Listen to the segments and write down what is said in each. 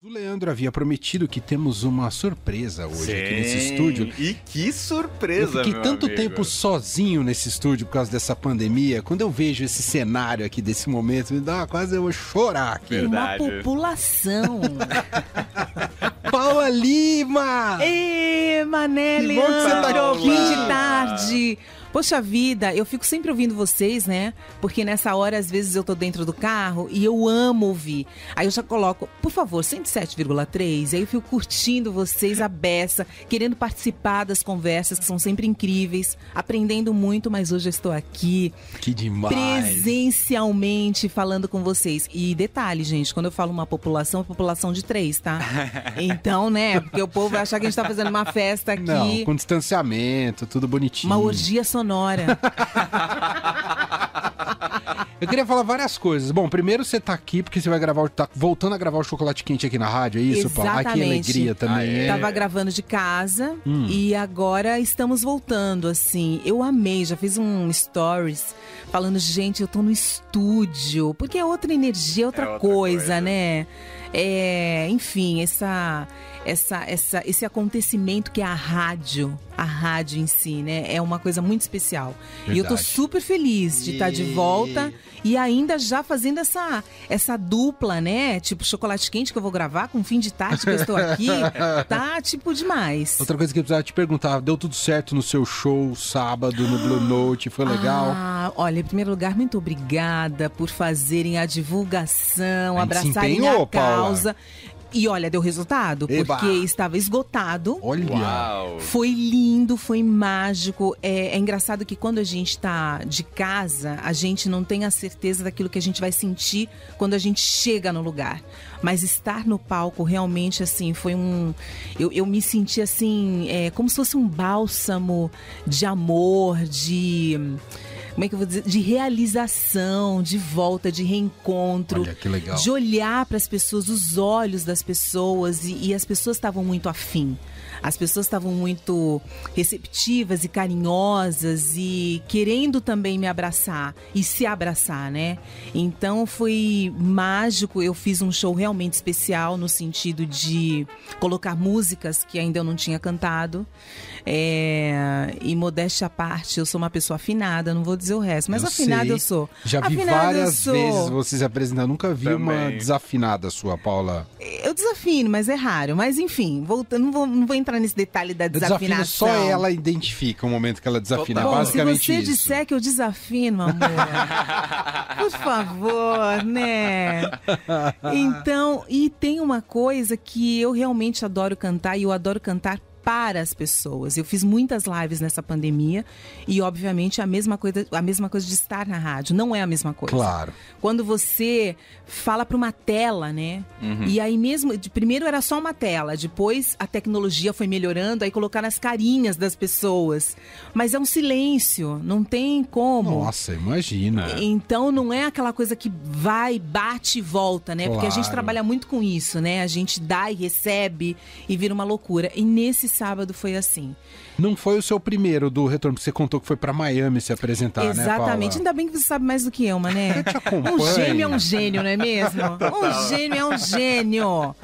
O Leandro havia prometido que temos uma surpresa hoje Sim. aqui nesse estúdio. E que surpresa, Eu fiquei meu tanto amigo. tempo sozinho nesse estúdio por causa dessa pandemia. Quando eu vejo esse cenário aqui desse momento, me dá quase eu vou chorar aqui. Verdade. Uma população. Paula Lima! Ê, Mané, Que bom que você tá aqui. fim de tarde. Poxa vida, eu fico sempre ouvindo vocês, né? Porque nessa hora, às vezes, eu tô dentro do carro e eu amo ouvir. Aí eu já coloco, por favor, 107,3. Aí eu fico curtindo vocês a beça, querendo participar das conversas que são sempre incríveis, aprendendo muito, mas hoje eu estou aqui Que demais! presencialmente falando com vocês. E detalhe, gente, quando eu falo uma população, é população de três, tá? Então, né? Porque o povo vai achar que a gente tá fazendo uma festa aqui. Não, com distanciamento, tudo bonitinho. Uma orgia sonora. Eu queria falar várias coisas. Bom, primeiro você tá aqui porque você vai gravar, o- tá voltando a gravar o chocolate quente aqui na rádio, é isso, Paulo? Ai, que Exatamente. alegria também. Ah, é? é. Tava gravando de casa Hum. e agora estamos voltando, assim. Eu amei, já fiz um stories falando, gente, eu tô no estúdio. Porque é outra energia, outra, É outra coisa, coisa. né? É, enfim, essa, essa, essa, esse acontecimento que é a rádio, a rádio em si, né? É uma coisa muito especial. E eu tô Verdade. super feliz de estar de E- volta e ainda já fazendo essa, essa dupla, né? Tipo, chocolate quente que eu vou gravar com fim de tarde que eu estou aqui. tá, tipo, demais. Outra coisa que eu precisava te perguntar, deu tudo certo no seu show sábado no Blue Note? Foi legal? Ah, olha, em primeiro lugar, muito obrigada por fazerem a divulgação, A abraçarem empenhou, a Paula. E olha, deu resultado, Eba. porque estava esgotado. Olha! Uau. Foi lindo, foi mágico. É, é engraçado que quando a gente tá de casa, a gente não tem a certeza daquilo que a gente vai sentir quando a gente chega no lugar. Mas estar no palco realmente, assim, foi um. Eu, eu me senti assim, é, como se fosse um bálsamo de amor, de. Como é que eu vou dizer? De realização, de volta, de reencontro Olha que legal. de olhar para as pessoas, os olhos das pessoas e, e as pessoas estavam muito afim. As pessoas estavam muito receptivas e carinhosas e querendo também me abraçar e se abraçar, né? Então foi mágico. Eu fiz um show realmente especial no sentido de colocar músicas que ainda eu não tinha cantado. É, e modéstia à parte, eu sou uma pessoa afinada, não vou dizer o resto, mas Eu afinada sei. eu sou. Já vi Afinada várias sou. vezes você se apresentando. Nunca vi uma Também. desafinada sua, Paula. Eu desafino, mas é raro. Mas enfim, voltando, não vou, não vou entrar nesse detalhe da desafinação. só ela identifica o momento que ela desafina. Bom, Bom, se basicamente você isso. disser que eu desafino, amor, por favor, né? Então, e tem uma coisa que eu realmente adoro cantar e eu adoro cantar para as pessoas. Eu fiz muitas lives nessa pandemia e obviamente a mesma coisa, a mesma coisa de estar na rádio, não é a mesma coisa. Claro. Quando você fala para uma tela, né? E aí mesmo, de- primeiro era só uma tela, depois a tecnologia foi melhorando, aí colocaram as carinhas das pessoas. Mas é um silêncio, não tem como. Nossa, imagina. Então não é aquela coisa que vai, bate e volta, né? Porque a gente Claro. trabalha muito com isso, né? A gente dá e recebe e vira uma loucura. E nesse sábado foi assim. Não foi o seu primeiro do retorno, porque você contou que foi pra Miami se apresentar, né, Exatamente. Ainda bem que você sabe mais do que eu, mané. acompanho. Um gênio é um gênio, não é mesmo? Um gênio é um gênio.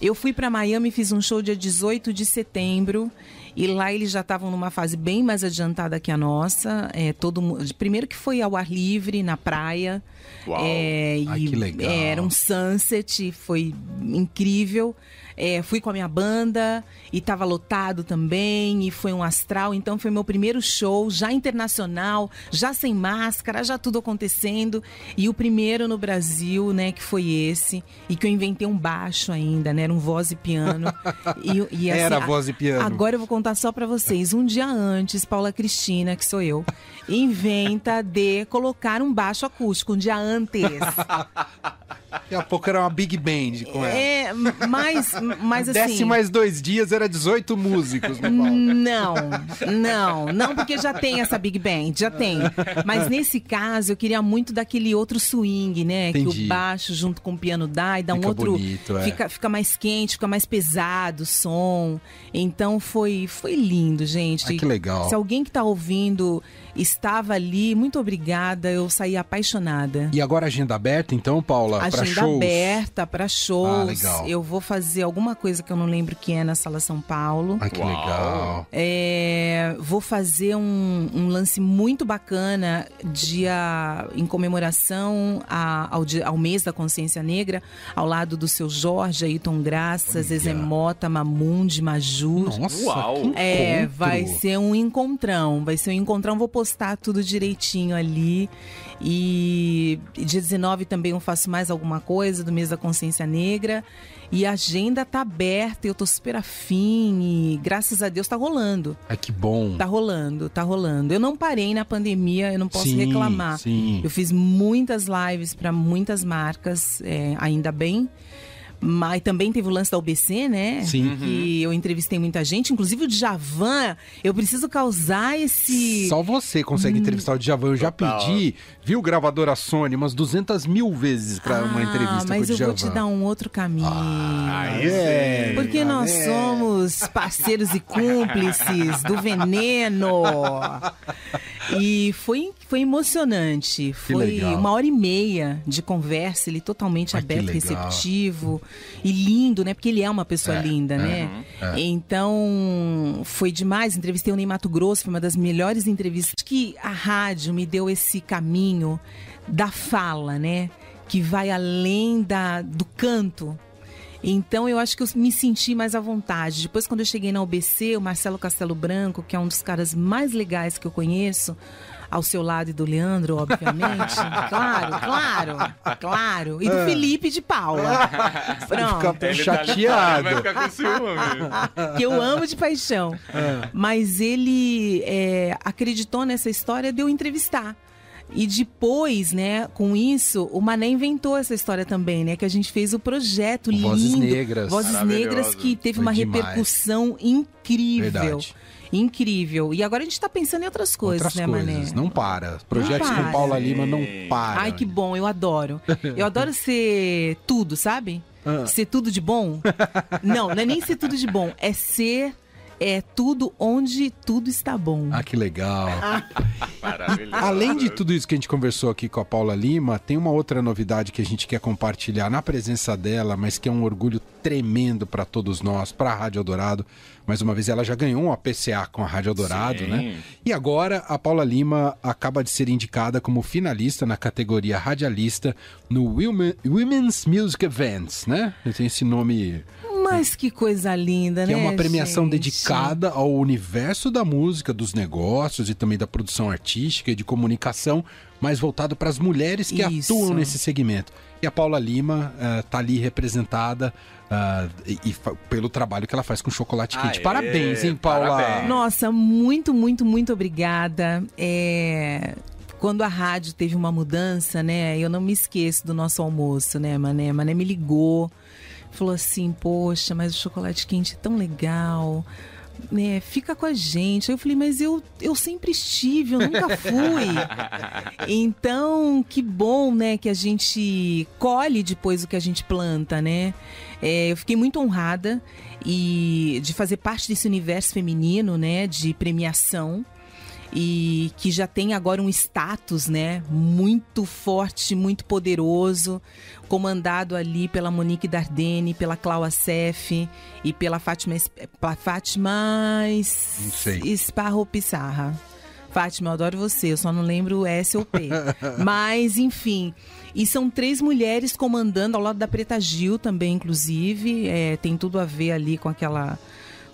Eu fui pra Miami, fiz um show dia 18 de setembro. E lá eles já estavam numa fase bem mais adiantada que a nossa. É, todo Primeiro que foi ao ar livre, na praia. Uau. É, Ai, que legal. era um sunset, foi incrível. É, fui com a minha banda e tava lotado também, e foi um astral. Então foi meu primeiro show, já internacional, já sem máscara, já tudo acontecendo. E o primeiro no Brasil, né, que foi esse, e que eu inventei um baixo ainda, né? Era um voz e piano. E, e, assim, Era voz e piano. Agora eu vou contar só pra vocês. Um dia antes, Paula Cristina, que sou eu, inventa de colocar um baixo acústico. Um dia antes. Daqui a pouco era uma big band com ela. É, mas, mas assim. Desce mais dois dias, era 18 músicos no palco. Não, não, não, porque já tem essa Big Band, já tem. Mas nesse caso, eu queria muito daquele outro swing, né? Que Entendi. o baixo junto com o piano dá e dá Fica um outro. bonito, é. fica, fica mais quente, fica mais pesado o som. Então foi, foi lindo, gente. Ah, que legal. Se alguém que tá ouvindo estava ali, muito obrigada. Eu saí apaixonada. E agora agenda aberta, então, Paula? Pra agenda shows? aberta para shows. Ah, legal. Eu vou fazer alguma coisa que eu não lembro que é na Sala São Paulo. Ai, que Uau. legal. É, vou fazer um, um lance muito bacana dia, em comemoração a- ao, ao mês da consciência negra, ao lado do seu Jorge, Ailton Graças, Olha. Zezé Mota, Mamundi, Majur. Nossa, Uau. que É, vai ser um encontrão. Vai ser um encontrão. Vou postar tudo direitinho ali. E dia 19 também eu faço mais alguma coisa do mês da consciência negra. E a agenda tá aberta, eu tô super afim e graças a Deus tá rolando. Ai, que bom. Tá rolando, tá rolando. Eu não parei na pandemia, eu não posso Sim, reclamar. sim. Eu fiz muitas lives para muitas marcas, é, ainda bem. Mas também teve o lance da UBC, né? Sim. Que eu entrevistei muita gente, inclusive o Djavan. Eu preciso causar esse. Só você consegue entrevistar o Djavan. Eu já Total. pedi, viu, gravadora Sony, umas 200 mil vezes pra uma Ah, entrevista mas com o eu vou te Djavan. dar um outro caminho. Aí É. Porque nós é. somos parceiros e cúmplices do veneno. E foi, foi emocionante. Foi uma hora e meia de conversa, ele totalmente que aberto, receptivo e lindo, né? Porque ele é uma pessoa É, linda, é, né? Então, foi demais. Entrevistei o Ney Mato Grosso, foi uma das melhores entrevistas. Acho que a rádio me deu esse caminho da fala, né? Que vai além da, do canto. Então eu acho que eu me senti mais à vontade. Depois, quando eu cheguei na UBC, o Marcelo Castelo Branco, que é um dos caras mais legais que eu conheço, ao seu lado e do Leandro, obviamente. claro, claro, claro. E do Felipe de Paula. Pronto. Fica Ele tá chateado. Vai ficar com ciúme. que eu amo de paixão. Mas ele é, acreditou nessa história de eu entrevistar. E depois, né, com isso, o Mané inventou essa história também, né? Que a gente fez o projeto lindo. Vozes Negras. Vozes. Negras que teve Foi uma demais. repercussão incrível. Verdade. Incrível. E agora a gente tá pensando em outras coisas, Outras né, coisas. Mané? Não para. Projetos Não com para. Paula Lima não para. Ai, que bom, eu adoro. Eu adoro ser tudo, sabe? Ah. Ser tudo de bom. Não, não é nem ser tudo de bom, é ser é tudo onde tudo está bom. Ah, que legal. Maravilhoso. Além de tudo isso que a gente conversou aqui com a Paula Lima, tem uma outra novidade que a gente quer compartilhar na presença dela, mas que é um orgulho tremendo para todos nós, para a Rádio Eldorado. Mais uma vez, ela já ganhou um APCA com a Rádio Eldorado, Sim. né? E agora a Paula Lima acaba de ser indicada como finalista na categoria radialista no Women- Women's Music Events, né? Tem esse nome Mas que coisa linda, que né? é uma premiação gente? dedicada ao universo da música, dos negócios e também da produção artística e de comunicação, mais voltado para as mulheres que Isso. atuam nesse segmento. E a Paula Lima está ali representada ah, e, e pelo trabalho que ela faz com chocolate quente. Aê, Parabéns, hein, Paula? parabéns. Nossa, muito, muito, muito obrigada. É, Quando a rádio teve uma mudança, né? Eu não me esqueço do nosso almoço, né, Mané? Mané me ligou, falou assim: Poxa, mas o chocolate quente é tão legal. Né, fica com a gente. Aí eu falei, mas eu, eu sempre estive, eu nunca fui. Então, que bom, né, que a gente colhe depois o que a gente planta, né? É, eu fiquei muito honrada e de fazer parte desse universo feminino, né, de premiação e que já tem agora um status, né, muito forte, muito poderoso, comandado ali pela Monique Dardenne, pela Cláudia Sef e pela Fátima, pela Fátima. Esparro Pissarra. Fátima, eu adoro você, eu só não lembro o S ou P. Mas, enfim. E são três mulheres comandando, ao lado da Preta Gil também, inclusive. É, tem tudo a ver ali com aquela.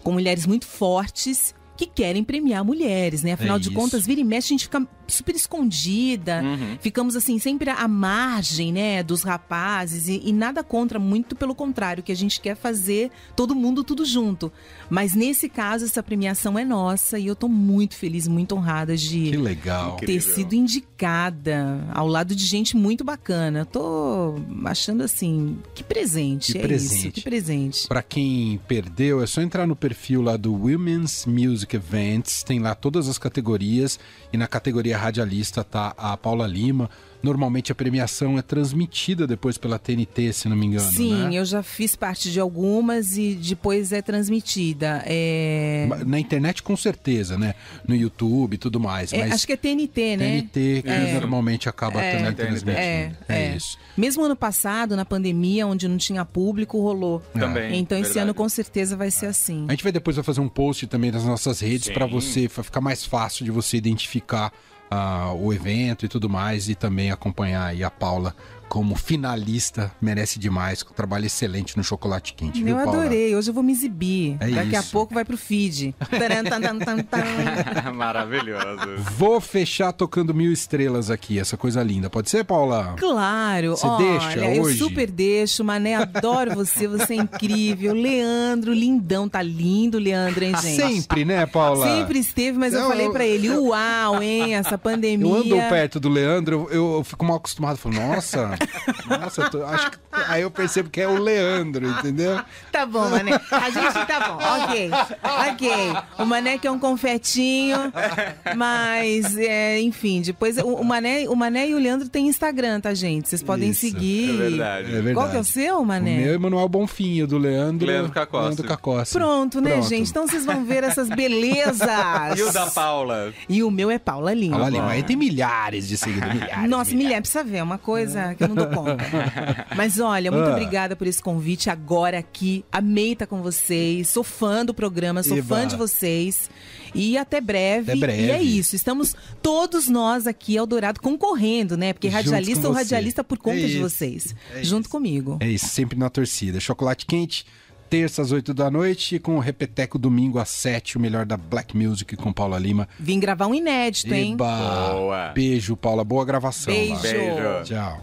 com mulheres muito fortes que querem premiar mulheres, né? Afinal É de contas, vira e mexe, a gente fica super escondida, ficamos assim, sempre à margem, né, dos rapazes, e, e nada contra, muito pelo contrário, que a gente quer fazer todo mundo tudo junto. Mas nesse caso, essa premiação é nossa e eu tô muito feliz, muito honrada de Que legal. Incrível. ter sido indicada ao lado de gente muito bacana. Tô achando assim, que presente, Que é presente. isso, que presente. Pra quem perdeu, é só entrar no perfil lá do Women's Music Events, tem lá todas as categorias e na categoria radialista tá a Paula Lima, Normalmente a premiação é transmitida depois pela TNT, se não me engano. Sim, né? eu já fiz parte de algumas e depois é transmitida. É... Na internet, com certeza, né? No YouTube e tudo mais. É, acho que é TNT, né? TNT que É. normalmente acaba É. também É transmitindo. É, É, é. isso. Mesmo ano passado, na pandemia, onde não tinha público, rolou. Também. Então esse verdade. ano com certeza vai ser assim. A gente vai depois vai fazer um post também nas nossas redes para você pra ficar mais fácil de você identificar o evento e tudo mais e também acompanhar aí a Paula como finalista, merece demais, um trabalho excelente no chocolate quente, viu, Eu Paula? adorei, hoje eu vou me exibir. É Daqui a isso. pouco vai pro feed. Maravilhoso. Vou fechar tocando mil estrelas aqui, essa coisa linda. Pode ser, Paula? Claro, Você olha, deixa eu hoje? super deixo, Mané, adoro você, você é incrível. Leandro, lindão, tá lindo, Leandro, hein, gente? Sempre, né, Paula? Sempre esteve, mas eu, Eu- falei pra ele, uau, hein, essa pandemia. Eu ando perto do Leandro, eu, eu fico mal acostumado. Falo, nossa, nossa, eu tô- acho que... aí eu percebo que é o Leandro, entendeu? Tá bom, Mané. A gente tá bom, ok. Ok. O Mané que é um confetinho, mas, é, enfim, depois o, o Mané, o Mané e o Leandro têm Instagram, tá, gente? Vocês podem Isso, seguir. É verdade. É verdade. Qual que é o seu, O Mané? meu é Manuel Bonfim, o do Leandro. Leandro Cacossi. Leandro Cacossi. Pronto, né, Pronto. gente? Então vocês vão ver essas belezas. E o da Paula? E o meu é Paula Lima. Paula Lima, aí tem milhares de seguidores. Milhares, Nossa, milhares, precisa ver, é uma coisa que eu não dou conta. Mas olha, muito Ah. obrigada por esse convite agora aqui. Amei estar com vocês, sou fã do programa, sou Eba. fã de vocês. E até breve. Até breve. E é isso, estamos todos nós aqui ao Dourado concorrendo, né? Porque radialista ou radialista por conta É de vocês. é junto isso. comigo. É isso, sempre na torcida. Chocolate quente, terça às 8 da noite, com o Repeteco domingo às 7, o melhor da Black Music com Paula Lima. Vim gravar um inédito, hein? Eba! Boa. Beijo, Paula. Boa gravação. Beijo. Beijo. Tchau.